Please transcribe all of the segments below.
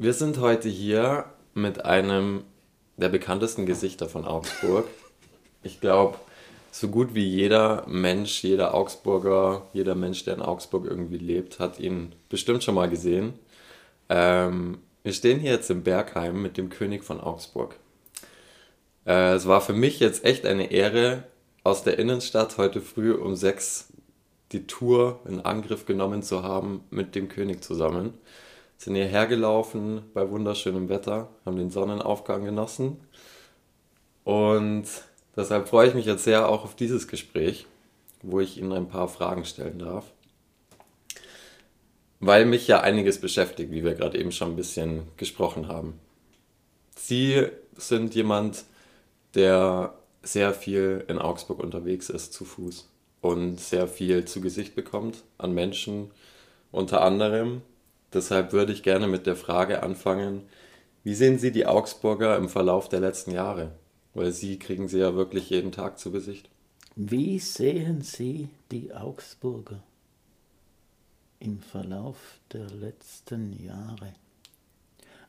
Wir sind heute hier mit einem der bekanntesten Gesichter von Augsburg. Ich glaube, so gut wie jeder Mensch, jeder Augsburger, jeder Mensch, der in Augsburg irgendwie lebt, hat ihn bestimmt schon mal gesehen. Ähm, wir stehen hier jetzt im Bergheim mit dem König von Augsburg. Äh, es war für mich jetzt echt eine Ehre, aus der Innenstadt heute früh um sechs die Tour in Angriff genommen zu haben mit dem König zusammen. Sind hierher gelaufen bei wunderschönem Wetter, haben den Sonnenaufgang genossen und deshalb freue ich mich jetzt sehr auch auf dieses Gespräch, wo ich Ihnen ein paar Fragen stellen darf. Weil mich ja einiges beschäftigt, wie wir gerade eben schon ein bisschen gesprochen haben. Sie sind jemand, der sehr viel in Augsburg unterwegs ist zu Fuß und sehr viel zu Gesicht bekommt an Menschen unter anderem. Deshalb würde ich gerne mit der Frage anfangen, wie sehen Sie die Augsburger im Verlauf der letzten Jahre? Weil Sie kriegen sie ja wirklich jeden Tag zu Gesicht. Wie sehen Sie die Augsburger im Verlauf der letzten Jahre?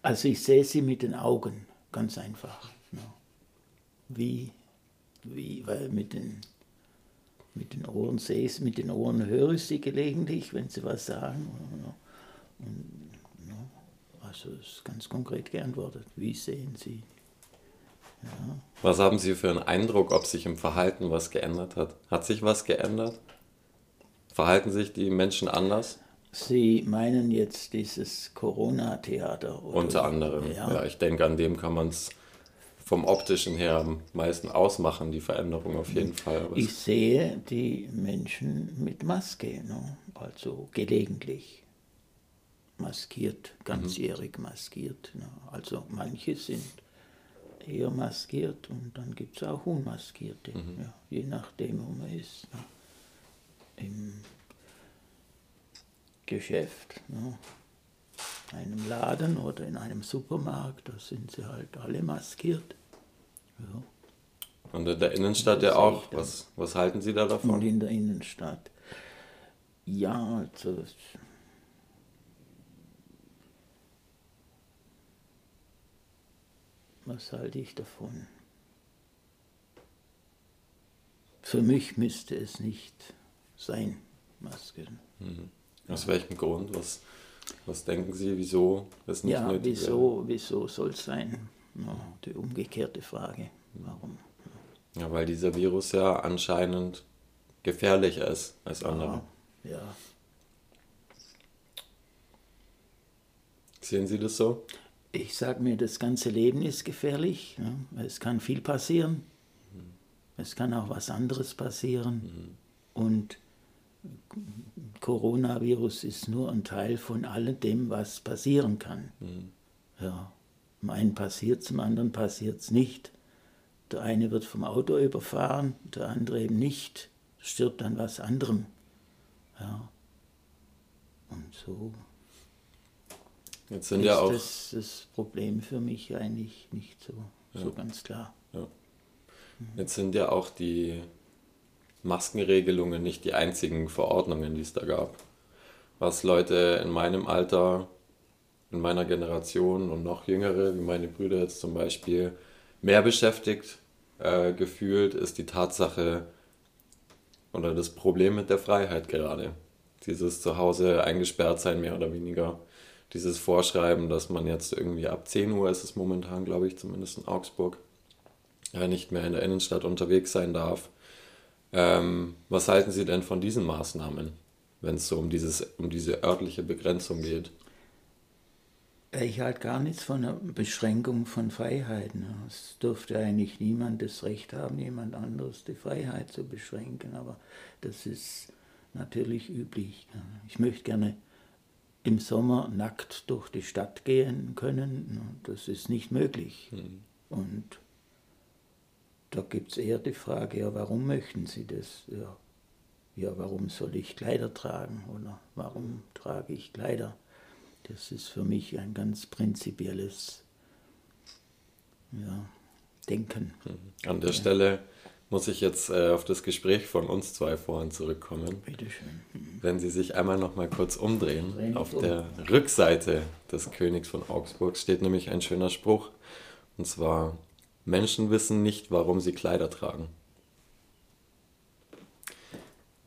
Also ich sehe sie mit den Augen, ganz einfach. Ja. Wie, wie, weil mit den mit den Ohren sehe ich mit den Ohren höre ich sie gelegentlich, wenn sie was sagen. Also ist ganz konkret geantwortet. Wie sehen Sie? Ja. Was haben Sie für einen Eindruck, ob sich im Verhalten was geändert hat? Hat sich was geändert? Verhalten sich die Menschen anders? Sie meinen jetzt dieses Corona-Theater? Unter anderem, ja. ja. Ich denke, an dem kann man es vom optischen her am meisten ausmachen, die Veränderung auf jeden Fall. Ich sehe die Menschen mit Maske, ne? also gelegentlich maskiert, ganzjährig maskiert. Ne? Also manche sind eher maskiert und dann gibt es auch unmaskierte, mhm. ja, je nachdem, wo man ist. Ne? Im Geschäft, ne? einem Laden oder in einem Supermarkt, da sind sie halt alle maskiert. Ja. Und in der Innenstadt ja auch. Was, was halten Sie da davon? Und in der Innenstadt. Ja, also. Was halte ich davon? Für mich müsste es nicht sein, Masken. Mhm. Aus welchem Grund? Was, was denken Sie, wieso es nicht ja, nötig wieso, wieso soll es sein? Ja, die umgekehrte Frage. Warum? Ja, weil dieser Virus ja anscheinend gefährlicher ist als andere. Ja. ja. Sehen Sie das so? Ich sage mir, das ganze Leben ist gefährlich. Ja. Es kann viel passieren. Es kann auch was anderes passieren. Mhm. Und Coronavirus ist nur ein Teil von all dem, was passieren kann. Mhm. Ja. Zum einen passiert es, zum anderen passiert es nicht. Der eine wird vom Auto überfahren, der andere eben nicht, stirbt an was anderem. Ja. Und so Jetzt sind ist ja auch das, das Problem für mich eigentlich nicht so, ja. so ganz klar. Ja. Jetzt sind ja auch die Maskenregelungen nicht die einzigen Verordnungen, die es da gab. Was Leute in meinem Alter in meiner Generation und noch jüngere, wie meine Brüder jetzt zum Beispiel, mehr beschäftigt äh, gefühlt, ist die Tatsache oder das Problem mit der Freiheit gerade. Dieses Zuhause eingesperrt sein, mehr oder weniger. Dieses Vorschreiben, dass man jetzt irgendwie ab 10 Uhr ist es momentan, glaube ich, zumindest in Augsburg, ja, nicht mehr in der Innenstadt unterwegs sein darf. Ähm, was halten Sie denn von diesen Maßnahmen, wenn es so um, dieses, um diese örtliche Begrenzung geht? Ich halte gar nichts von einer Beschränkung von Freiheiten. Es dürfte eigentlich niemand das Recht haben, jemand anderes die Freiheit zu beschränken, aber das ist natürlich üblich. Ich möchte gerne im Sommer nackt durch die Stadt gehen können. Das ist nicht möglich. Mhm. Und da gibt es eher die Frage, ja, warum möchten Sie das? Ja, ja, warum soll ich Kleider tragen oder warum trage ich Kleider? Das ist für mich ein ganz prinzipielles ja, Denken. An der Stelle muss ich jetzt äh, auf das Gespräch von uns zwei vorhin zurückkommen. Bitte schön. Mhm. Wenn Sie sich einmal noch mal kurz umdrehen, Drehen auf um. der Rückseite des Königs von Augsburg steht nämlich ein schöner Spruch. Und zwar, Menschen wissen nicht, warum sie Kleider tragen.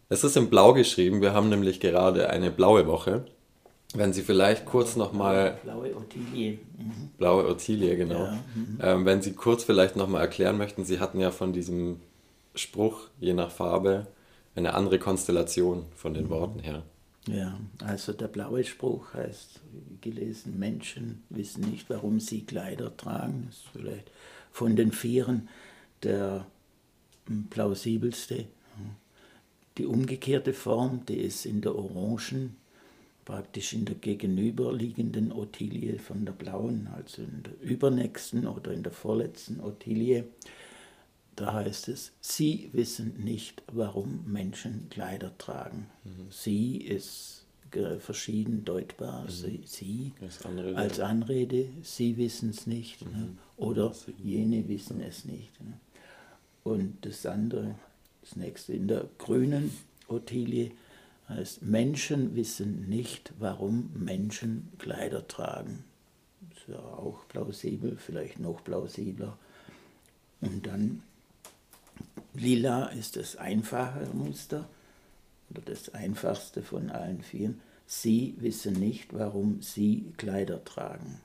Es ist in Blau geschrieben, wir haben nämlich gerade eine blaue Woche. Wenn Sie vielleicht kurz noch mal Blaue Ottilie. Mhm. Blaue Ottilie, genau. Ja, mhm. Ähm, wenn Sie kurz vielleicht nochmal erklären möchten, Sie hatten ja von diesem Spruch, je nach Farbe, eine andere Konstellation von Mhm. den Worten her. Ja, also der blaue Spruch heißt, wie gelesen, Menschen wissen nicht, warum sie Kleider tragen. Das ist vielleicht von den Vieren der hm, plausibelste. Die umgekehrte Form, die ist in der orangen, praktisch in der gegenüberliegenden Ottilie von der blauen, also in der übernächsten oder in der vorletzten Ottilie. Da heißt es, Sie wissen nicht, warum Menschen Kleider tragen. Sie ist verschieden deutbar. Sie, sie Das andere, als Anrede, Sie wissen es nicht. Ne? Oder jene wissen es nicht. Ne? Und das andere, das nächste, in der grünen Ottilie heißt, Menschen wissen nicht, warum Menschen Kleider tragen. Das ist ja auch plausibel, vielleicht noch plausibler. Und dann Lila ist das einfache Muster oder das einfachste von allen vier. Sie wissen nicht, warum sie Kleider tragen.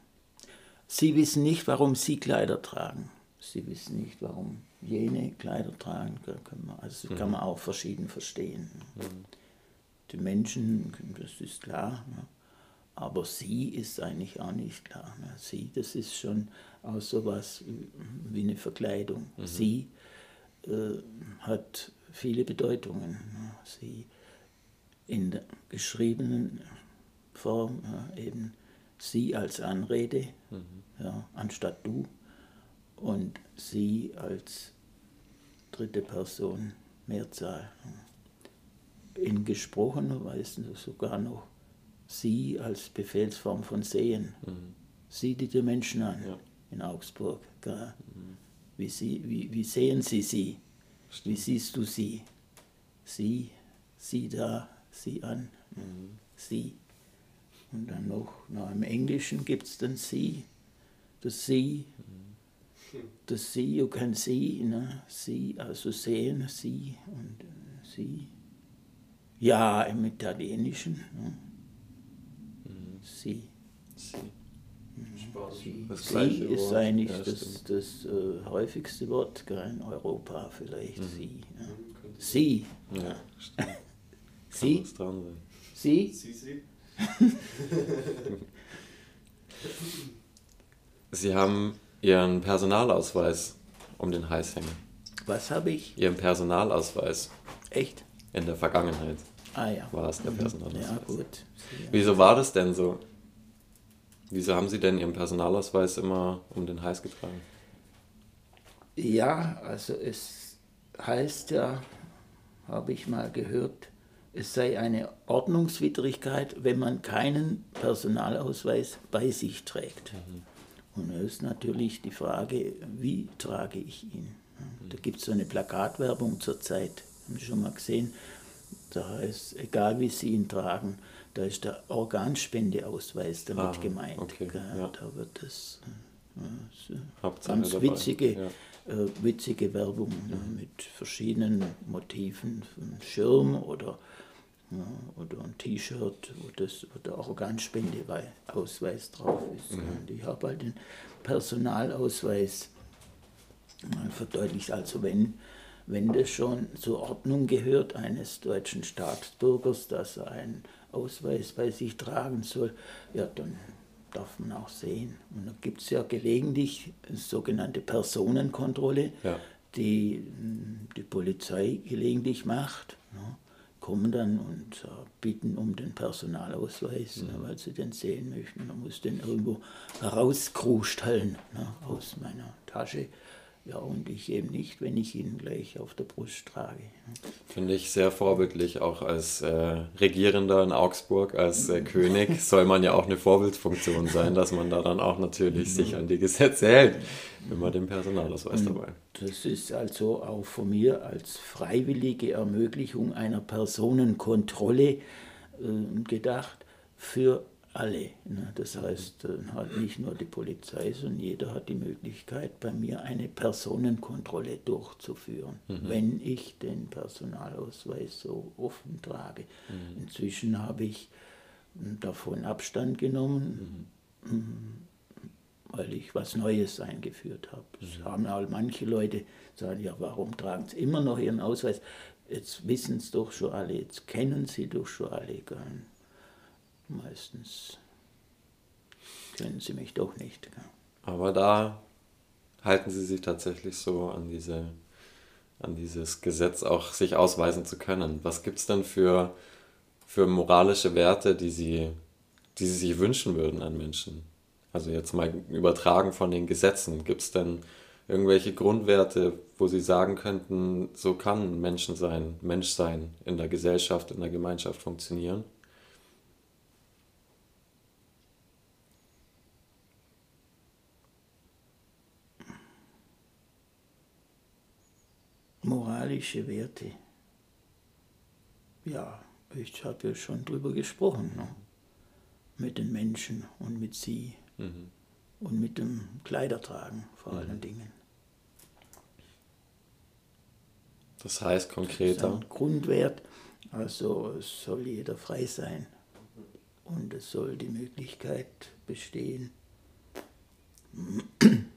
Sie wissen nicht, warum sie Kleider tragen. Sie wissen nicht, warum jene Kleider tragen. Kann man, also kann man auch verschieden verstehen. Die Menschen, das ist klar. Ne? Aber sie ist eigentlich auch nicht klar. Ne? Sie, das ist schon auch sowas wie eine Verkleidung. Sie äh, hat viele Bedeutungen. Ne? Sie in der geschriebenen Form ja, eben sie als Anrede, ja, anstatt du, und sie als dritte Person, Mehrzahl. In gesprochener Weise sogar noch sie als Befehlsform von sehen. Sieh dir die Menschen an Ja. in Augsburg. Gell? Wie, sie, wie, wie sehen sie sie? Wie siehst du sie? Sie, sie da, sie an, sie. Und dann noch, noch im Englischen gibt es dann sie, das sie, das sie, you can see, ne? sie, also sehen, sie und äh, sie. Ja, im Italienischen, ne? sie. Sie. Sie, Das sie gleiche ist Wort. eigentlich Ja, das, das äh, häufigste Wort in Europa, vielleicht Mhm. sie. Ja. Sie, Ja, sie, sein. sie, Sisi? Sie haben Ihren Personalausweis um den Hals hängen. was habe ich? Ihren Personalausweis Echt? in der Vergangenheit Ah ja. war es der Personalausweis. Ja, gut. Wieso war das denn so? Wieso haben Sie denn Ihren Personalausweis immer um den Hals getragen? Ja, also es heißt ja, habe ich mal gehört, es sei eine Ordnungswidrigkeit, wenn man keinen Personalausweis bei sich trägt. Und da ist natürlich die Frage, wie trage ich ihn? Da gibt es so eine Plakatwerbung zurzeit, haben Sie schon mal gesehen, da heißt, egal wie Sie ihn tragen, da ist der Organspendeausweis damit Ah, gemeint. okay, ja. Da wird das äh, so Hauptsache ganz dabei, witzige, ja. äh, witzige Werbung ne, mit verschiedenen Motiven, ein Schirm oder, ja, oder ein T-Shirt, wo, das- wo der Organspendeausweis drauf ist. Mhm. Ich habe halt den Personalausweis verdeutlicht, also wenn, wenn das schon zur Ordnung gehört eines deutschen Staatsbürgers, dass er einen Ausweis bei sich tragen soll, ja, dann darf man auch sehen. Und da gibt es ja gelegentlich sogenannte Personenkontrolle, Ja. die mh, die Polizei gelegentlich macht. Ne? Kommen dann und äh, bitten um den Personalausweis, ne, weil sie den sehen möchten. Man muss den irgendwo rauskrusteln ne, aus meiner Tasche. Ja, und ich eben nicht, wenn ich ihn gleich auf der Brust trage. Finde ich sehr vorbildlich, auch als äh, Regierender in Augsburg, als äh, König soll man ja auch eine Vorbildfunktion sein, dass man da dann auch natürlich sich an die Gesetze hält, wenn man den Personalausweis dabei. Das ist also auch von mir als freiwillige Ermöglichung einer Personenkontrolle äh, gedacht für alle. Ne? Das heißt, äh, halt nicht nur die Polizei, sondern jeder hat die Möglichkeit, bei mir eine Personenkontrolle durchzuführen, mhm. wenn ich den Personalausweis so offen trage. Mhm. Inzwischen habe ich hm, davon Abstand genommen, mhm. Hm, weil ich was Neues eingeführt habe. Es mhm. haben auch manche Leute sagen, ja, warum tragen sie immer noch ihren Ausweis? Jetzt wissen es doch schon alle, jetzt kennen sie doch schon alle. Meistens kennen sie mich doch nicht. Aber da halten sie sich tatsächlich so an diese an dieses Gesetz auch sich ausweisen zu können. Was gibt es denn für, für moralische Werte, die sie, die sie sich wünschen würden an Menschen? Also jetzt mal übertragen von den Gesetzen. Gibt es denn irgendwelche Grundwerte, wo sie sagen könnten, so kann Menschen sein, Mensch sein in der Gesellschaft, in der Gemeinschaft funktionieren? Moralische Werte. Ja, ich habe ja schon drüber gesprochen. Ne? Mit den Menschen und mit sie. Mhm. Und mit dem Kleidertragen vor mhm. allen Dingen. Das heißt konkreter? Das Grundwert, also es soll jeder frei sein. Und es soll die Möglichkeit bestehen,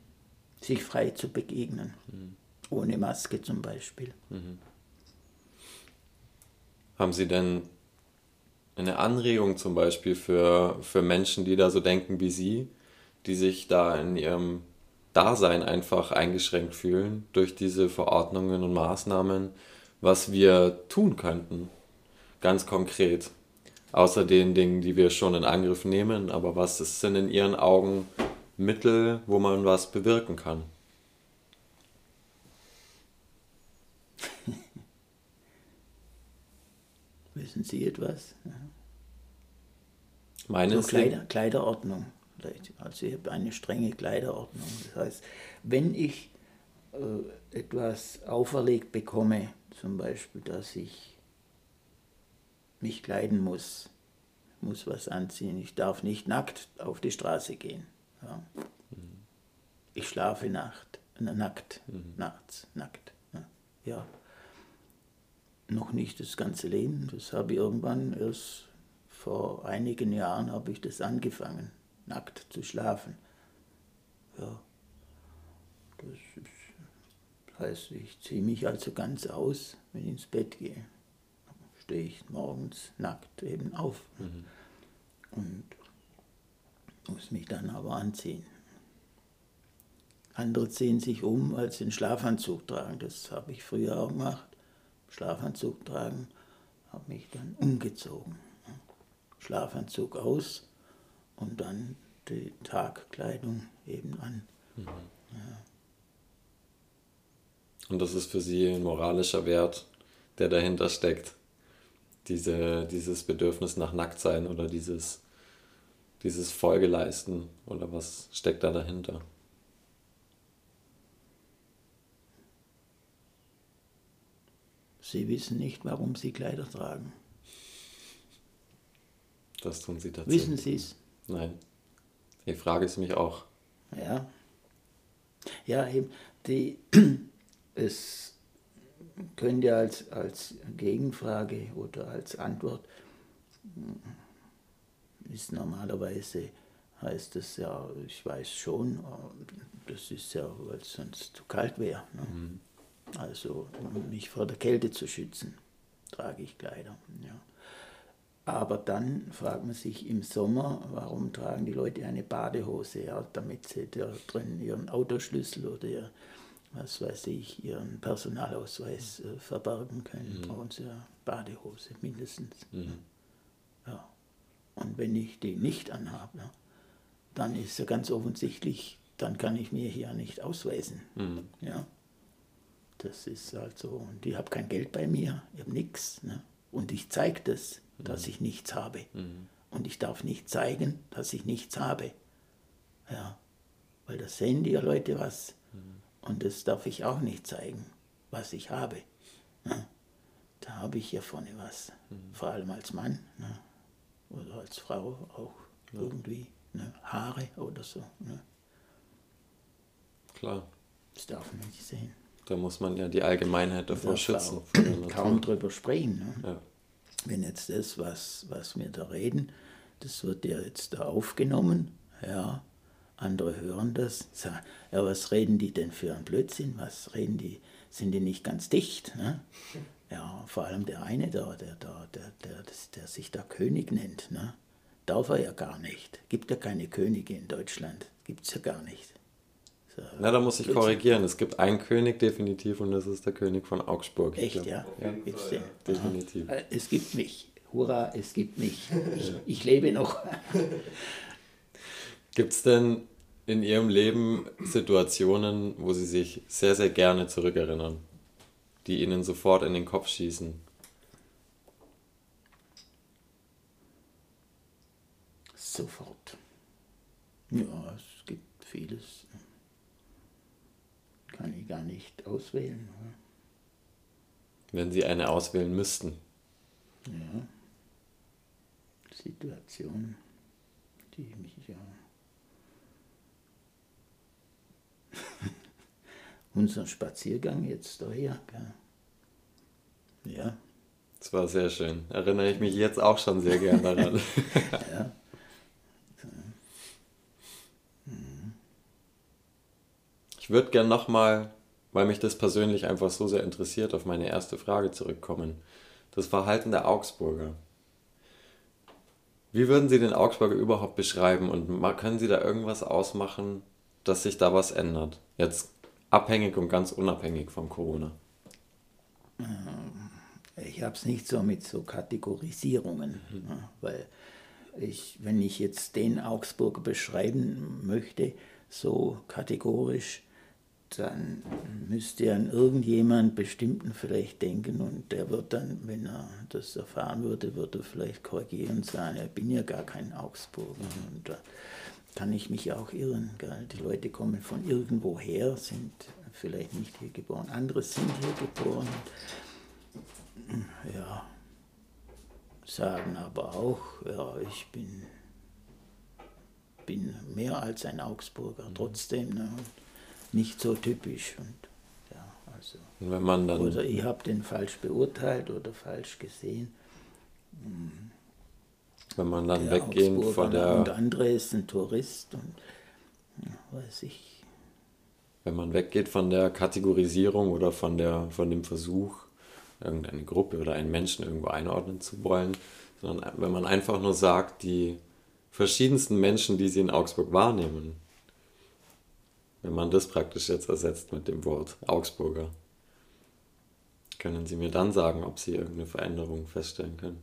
sich frei zu begegnen. Mhm ohne Maske zum Beispiel. Mhm. Haben Sie denn eine Anregung zum Beispiel für, für Menschen, die da so denken wie Sie, die sich da in ihrem Dasein einfach eingeschränkt fühlen durch diese Verordnungen und Maßnahmen, was wir tun könnten, ganz konkret, außer den Dingen, die wir schon in Angriff nehmen, aber was sind in Ihren Augen Mittel, wo man was bewirken kann? Wissen Sie etwas? Ja. Meine so Kleider, Kleiderordnung. Also ich habe eine strenge Kleiderordnung. Das heißt, wenn ich äh, etwas auferlegt bekomme, zum Beispiel, dass ich mich kleiden muss, muss was anziehen, ich darf nicht nackt auf die Straße gehen. Ja. Mhm. Ich schlafe nacht, nackt, mhm. nachts, nackt. Ja. Noch nicht das ganze Leben. Das habe ich irgendwann erst vor einigen Jahren habe ich das angefangen, nackt zu schlafen. Ja, das ist, heißt, ich ziehe mich also ganz aus, wenn ich ins Bett gehe. Stehe ich morgens nackt eben auf mhm. und muss mich dann aber anziehen. Andere ziehen sich um, als den Schlafanzug tragen. Das habe ich früher auch gemacht. Schlafanzug tragen, habe mich dann umgezogen. Schlafanzug aus und dann die Tagkleidung eben an. Mhm. Ja. Und das ist für Sie ein moralischer Wert, der dahinter steckt. Diese, dieses Bedürfnis nach Nacktsein oder dieses, dieses Folgeleisten oder was steckt da dahinter? Sie wissen nicht, warum Sie Kleider tragen. Das tun Sie tatsächlich. Wissen Sie es? Nein. Die Frage ist mich auch. Ja. Ja, eben, die, es könnte als, als Gegenfrage oder als Antwort ist normalerweise heißt es ja, ich weiß schon, das ist ja, weil es sonst zu kalt wäre. Ne? Mhm. Also um mich vor der Kälte zu schützen, trage ich Kleider. Ja. Aber dann fragt man sich im Sommer, warum tragen die Leute eine Badehose, ja, damit sie da drin ihren Autoschlüssel oder ihr, was weiß ich, ihren Personalausweis äh, verbergen können. Mhm. Brauchen sie eine Badehose mindestens. Mhm. Ja. Und wenn ich die nicht anhabe, dann ist ja ganz offensichtlich dann kann ich mir hier nicht ausweisen. Mhm. Ja. Das ist halt so. Und ich habe kein Geld bei mir, ich habe nichts. Ne? Und ich zeige das, dass ich nichts habe. Mhm. Und ich darf nicht zeigen, dass ich nichts habe. Ja. Weil da sehen die Leute was. Und das darf ich auch nicht zeigen, was ich habe. Ne? Da habe ich hier vorne was. Vor allem als Mann. Ne? Oder als Frau auch irgendwie. Ne? Haare oder so. Ne? Klar. Das darf man nicht sehen. Da muss man ja die Allgemeinheit davor schützen. kaum drüber sprechen. Ne? Ja. Wenn jetzt das, was, was wir da reden, das wird ja jetzt da aufgenommen, ja, andere hören das, sagen, ja, was reden die denn für ein Blödsinn, was reden die, sind die nicht ganz dicht, ne? Ja, vor allem der eine da, der, der, der, der, der sich da König nennt, ne? Darf er ja gar nicht. Gibt ja keine Könige in Deutschland, gibt es ja gar nicht. Na, da muss ich korrigieren. Es gibt einen König definitiv und das ist der König von Augsburg. Ich Echt, glaub. ja? Ja, Gibt's den? definitiv. Äh, Es gibt mich. Hurra, es gibt mich. Ich, ich lebe noch. Gibt es denn in Ihrem Leben Situationen, wo Sie sich sehr, sehr gerne zurückerinnern, die Ihnen sofort in den Kopf schießen? Sofort. Ja, es gibt vieles. Gar nicht auswählen. Wenn Sie eine auswählen müssten. Ja. Situation, die mich ja. Unser Spaziergang jetzt daher. Gell? Ja, Das war sehr schön. Erinnere ich mich jetzt auch schon sehr gern daran. ja. Ich würde gern nochmal, weil mich das persönlich einfach so sehr interessiert, auf meine erste Frage zurückkommen. Das Verhalten der Augsburger. Wie würden Sie den Augsburger überhaupt beschreiben und können Sie da irgendwas ausmachen, dass sich da was ändert? Jetzt abhängig und ganz unabhängig von Corona. Ich habe es nicht so mit so Kategorisierungen, ja, weil ich, wenn ich jetzt den Augsburger beschreiben möchte, so kategorisch, dann müsste ja an irgendjemand bestimmten vielleicht denken und der wird dann, wenn er das erfahren würde, würde er vielleicht korrigieren und sagen, ich bin ja gar kein Augsburger. Und da kann ich mich auch irren. Gell? Die Leute kommen von irgendwoher, sind vielleicht nicht hier geboren, andere sind hier geboren. Ja, sagen aber auch, ja, ich bin, bin mehr als ein Augsburger, trotzdem ne, nicht so typisch. Und, ja, also, Und wenn man dann, oder ich habe den falsch beurteilt oder falsch gesehen. wenn man dann Der weggehen von und der, andere ist ein Tourist und ja, weiß ich. wenn man weggeht von der Kategorisierung oder von der, von dem Versuch, irgendeine Gruppe oder einen Menschen irgendwo einordnen zu wollen, sondern wenn man einfach nur sagt, die verschiedensten Menschen, die sie in Augsburg wahrnehmen, wenn man das praktisch jetzt ersetzt mit dem Wort Augsburger, können Sie mir dann sagen, ob Sie irgendeine Veränderung feststellen können?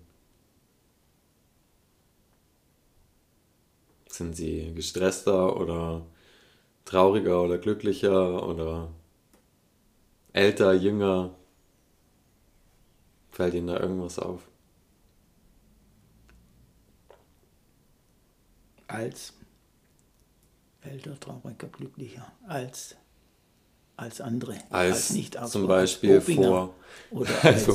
Sind Sie gestresster oder trauriger oder glücklicher oder älter, jünger? Fällt Ihnen da irgendwas auf? Als älter, trauriger, glücklicher, als, als andere. Als, nicht zum Beispiel als vor. Oder als,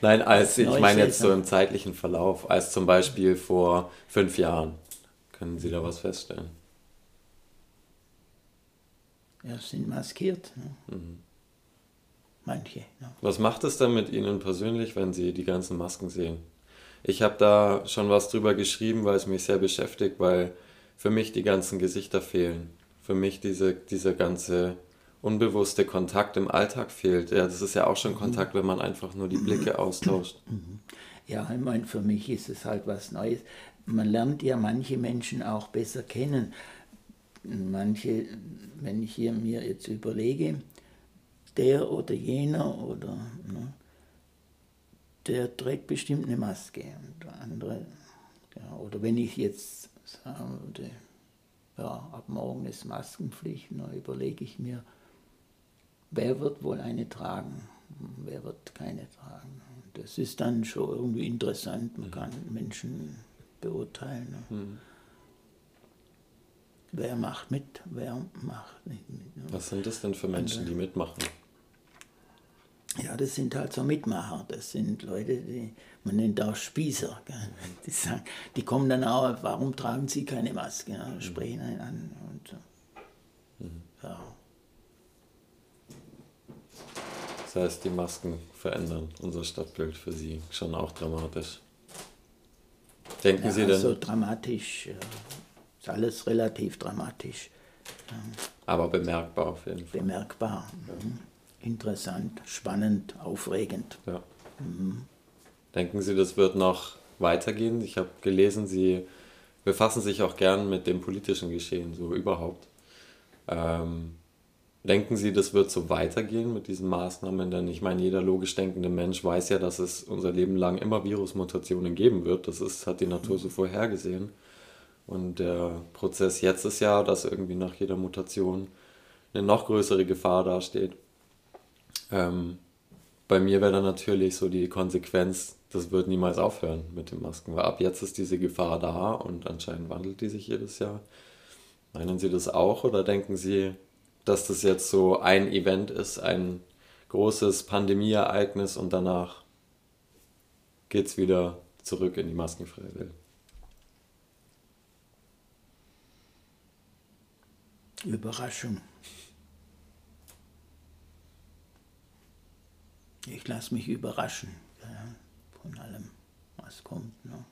nein, als ich meine jetzt so im zeitlichen Verlauf, als zum Beispiel vor fünf Jahren. Können Sie da was feststellen? ja, sind maskiert. Ne? Mhm. Manche. Ne? Was macht es dann mit Ihnen persönlich, wenn Sie die ganzen Masken sehen? Ich habe da schon was drüber geschrieben, weil es mich sehr beschäftigt, weil für mich die ganzen Gesichter fehlen. Für mich diese, dieser ganze unbewusste Kontakt im Alltag fehlt. Ja, das ist ja auch schon Kontakt, wenn man einfach nur die Blicke austauscht. Ja, ich meine, für mich ist es halt was Neues. Man lernt ja manche Menschen auch besser kennen. Manche, wenn ich hier mir jetzt überlege, der oder jener oder ne, der trägt bestimmt eine Maske und der andere, ja, oder wenn ich jetzt sagen würde, ja, ab morgen ist Maskenpflicht. Da überlege ich mir, wer wird wohl eine tragen, wer wird keine tragen. Das ist dann schon irgendwie interessant. Man kann Menschen beurteilen. Ne? Mhm. Wer macht mit, wer macht nicht mit. Ne? Was sind das denn für Menschen, die mitmachen? Ja, das sind halt so Mitmacher. Das sind Leute, die man nennt auch Spießer. Die, sagen, die kommen dann auch, warum tragen sie keine Maske? Ja, mhm. sprechen einen an. Und. Mhm. ja. Das heißt, die Masken verändern unser Stadtbild für Sie schon auch dramatisch. Denken ja, Sie denn? So dramatisch, ist alles relativ dramatisch. Aber bemerkbar auf jeden Fall. Bemerkbar. Mhm interessant, spannend, aufregend. Ja. Mhm. Denken Sie, das wird noch weitergehen? Ich habe gelesen, Sie befassen sich auch gern mit dem politischen Geschehen, so überhaupt. Ähm, denken Sie, das wird so weitergehen mit diesen Maßnahmen? Denn ich meine, jeder logisch denkende Mensch weiß ja, dass es unser Leben lang immer Virusmutationen geben wird. Das ist, hat die Natur so vorhergesehen. Und der Prozess jetzt ist ja, dass irgendwie nach jeder Mutation eine noch größere Gefahr dasteht. Ähm, bei mir wäre dann natürlich so die Konsequenz, das wird niemals aufhören mit den Masken, weil ab jetzt ist diese Gefahr da und anscheinend wandelt die sich jedes Jahr. Meinen Sie das auch oder denken Sie, dass das jetzt so ein Event ist, ein großes Pandemieereignis und danach geht es wieder zurück in die maskenfreie Welt? Überraschung. Ich lasse mich überraschen ja, von allem, was kommt. Ne?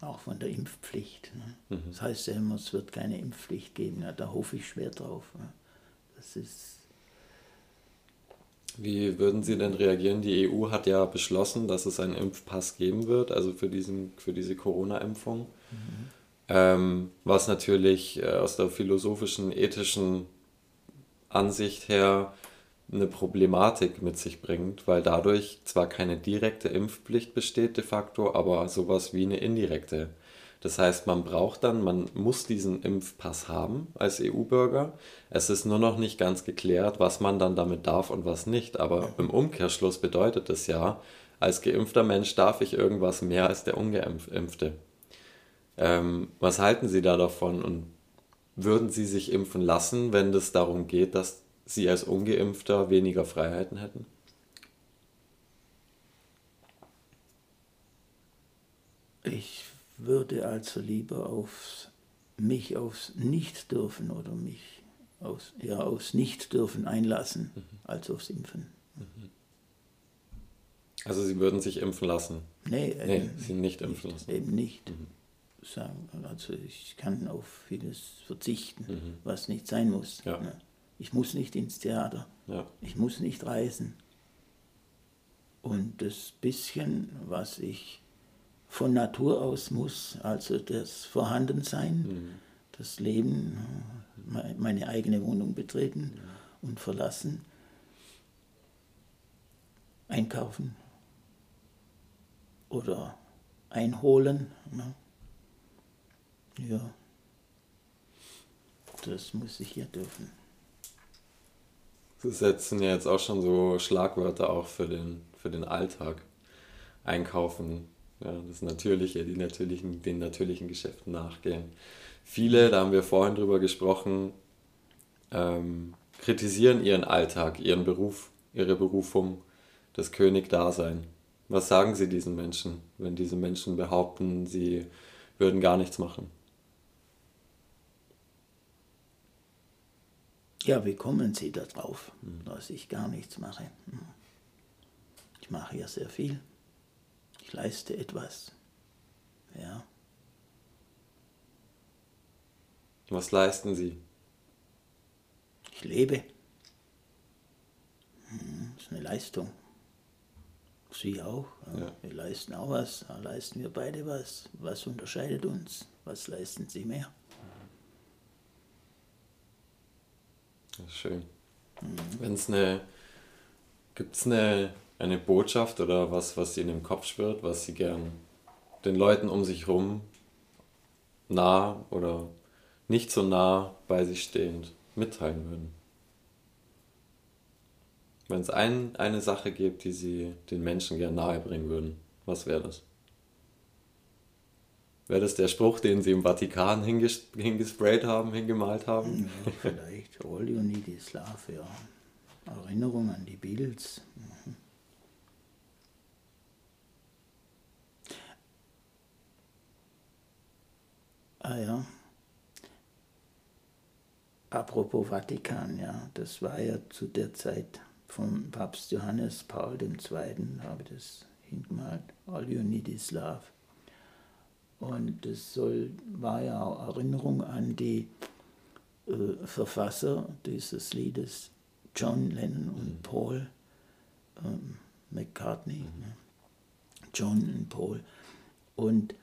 Auch von der Impfpflicht. Ne? Mhm. Das heißt ja immer, es wird keine Impfpflicht geben. Ja, da hoffe ich schwer drauf. Ne? Das ist. Wie würden Sie denn reagieren? Die EU hat ja beschlossen, dass es einen Impfpass geben wird, also für, diesen, für diese Corona-Impfung. Mhm. Ähm, was natürlich äh, aus der philosophischen, ethischen Ansicht her eine Problematik mit sich bringt, weil dadurch zwar keine direkte Impfpflicht besteht de facto, aber sowas wie eine indirekte. Das heißt, man braucht dann, man muss diesen Impfpass haben als EU-Bürger. Es ist nur noch nicht ganz geklärt, was man dann damit darf und was nicht. Aber im Umkehrschluss bedeutet es ja, als geimpfter Mensch darf ich irgendwas mehr als der ungeimpfte. Ähm, was halten Sie da davon und würden Sie sich impfen lassen, wenn es darum geht, dass Sie als ungeimpfter weniger Freiheiten hätten? Ich würde also lieber auf mich aufs Nicht-Dürfen oder mich aus, ja, aufs Nicht-Dürfen einlassen, mhm. als aufs Impfen. Mhm. Also Sie würden sich impfen lassen? Nee, nee Sie nicht impfen lassen. Eben nicht. Mhm sagen. Also ich kann auf vieles verzichten, mhm. was nicht sein muss. Ja. Ne? Ich muss nicht ins Theater. Ja. Ich muss nicht reisen. Und das bisschen, was ich von Natur aus muss, also das Vorhandensein, mhm. das Leben, meine eigene Wohnung betreten mhm. und verlassen, einkaufen oder einholen. Ne? Ja, das muss ich hier dürfen. Sie setzen ja jetzt auch schon so Schlagwörter auch für den, für den Alltag. Einkaufen, ja, das Natürliche, die natürlichen, den natürlichen Geschäften nachgehen. Viele, da haben wir vorhin drüber gesprochen, ähm, kritisieren ihren Alltag, ihren Beruf, ihre Berufung, das Königdasein. Was sagen Sie diesen Menschen, wenn diese Menschen behaupten, sie würden gar nichts machen? Ja, wie kommen Sie darauf, dass ich gar nichts mache? Hm. Ich mache ja sehr viel. Ich leiste etwas. Ja. Was leisten Sie? Ich lebe. Hm, das ist eine Leistung. Sie auch. Ja. Wir leisten auch was. Da leisten wir beide was. Was unterscheidet uns? Was leisten Sie mehr? Schön. Mhm. Wenn es eine, gibt es eine, eine Botschaft oder was, was Ihnen im Kopf schwirrt, was Sie gern den Leuten um sich herum nah oder nicht so nah bei sich stehend mitteilen würden? Wenn es ein, eine Sache gibt, die Sie den Menschen gerne nahe bringen würden, was wäre das? Wäre das der Spruch, den Sie im Vatikan hinges hingesprayt haben, hingemalt haben? Ja, vielleicht. All you need is love, ja. Erinnerung an die Beatles. Mhm. Ah ja. Apropos Vatikan, ja, das war ja zu der Zeit vom Papst Johannes Paul II. habe ich das hingemalt. All you need is love. Und das soll, war ja auch Erinnerung an die äh, Verfasser dieses Liedes, John Lennon und mhm. Paul ähm, McCartney. Mhm. Ne? John und Paul. Und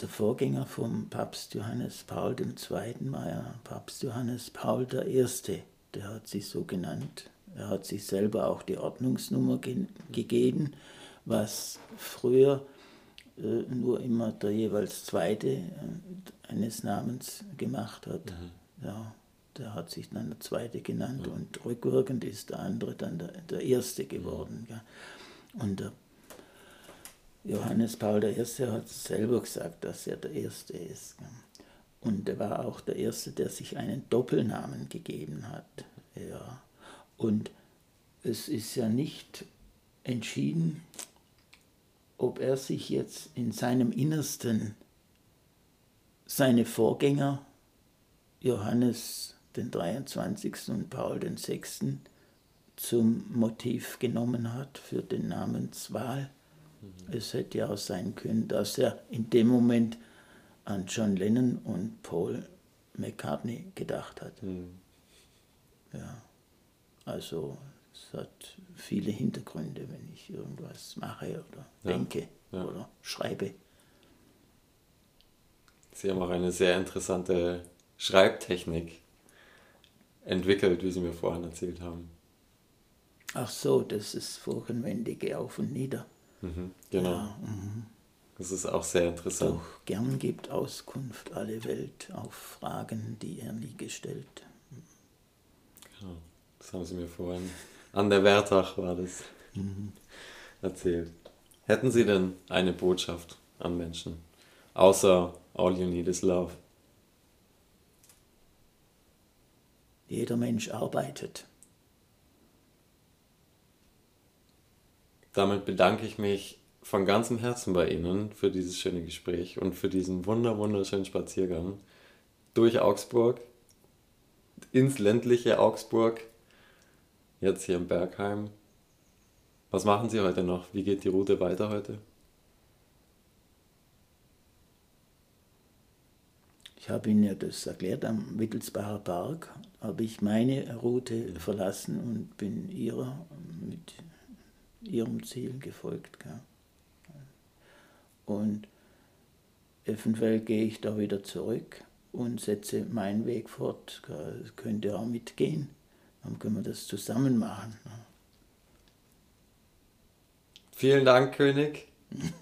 der Vorgänger vom Papst Johannes Paul II. war ja Papst Johannes Paul I. Der hat sich so genannt. Er hat sich selber auch die Ordnungsnummer ge gegeben, was früher nur immer der jeweils zweite äh, eines Namens gemacht hat. Mhm. Ja, der hat sich dann der zweite genannt mhm. und rückwirkend ist der andere dann der, der erste geworden. Mhm. Ja. Und der Johannes Paul I. hat selber gesagt, dass er der erste ist. Und er war auch der erste, der sich einen Doppelnamen gegeben hat. Ja. Und es ist ja nicht entschieden, ob er sich jetzt in seinem Innersten seine Vorgänger Johannes den 23. und Paul den 6. zum Motiv genommen hat für den Namenswahl. Mhm. Es hätte ja auch sein können, dass er in dem Moment an John Lennon und Paul McCartney gedacht hat. Mhm. Ja, also es hat viele Hintergründe, wenn ich irgendwas mache oder ja. denke ja. oder schreibe. Sie haben auch eine sehr interessante Schreibtechnik entwickelt, wie Sie mir vorhin erzählt haben. Ach so, das ist Furchenwendige auf und nieder. Mhm, genau. Ja, mhm. Das ist auch sehr interessant. Doch gern gibt Auskunft alle Welt auf Fragen, die er nie gestellt. Genau, das haben Sie mir vorhin an der Wertach war das mhm. erzählt. Hätten Sie denn eine Botschaft an Menschen, außer All You Need Is Love? Jeder Mensch arbeitet. Damit bedanke ich mich von ganzem Herzen bei Ihnen für dieses schöne Gespräch und für diesen wunder wunderschönen Spaziergang durch Augsburg, ins ländliche Augsburg, jetzt hier im Bergheim. Was machen Sie heute noch? Wie geht die Route weiter heute? Ich habe Ihnen ja das erklärt, am Wittelsbacher Park habe ich meine Route verlassen und bin ihrer mit ihrem Ziel gefolgt. Und eventuell gehe ich da wieder zurück und setze meinen Weg fort. Das könnte auch mitgehen. Dann können wir das zusammen machen. Vielen Dank, König.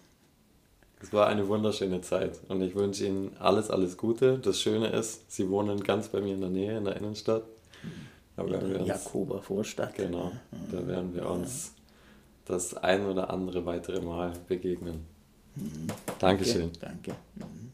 Es war eine wunderschöne Zeit und ich wünsche Ihnen alles, alles Gute. Das Schöne ist, Sie wohnen ganz bei mir in der Nähe, in der Innenstadt. Da in der Jakober Vorstadt. Genau, da werden wir uns das ein oder andere weitere Mal begegnen. Mhm. Dankeschön. Danke. danke. Mhm.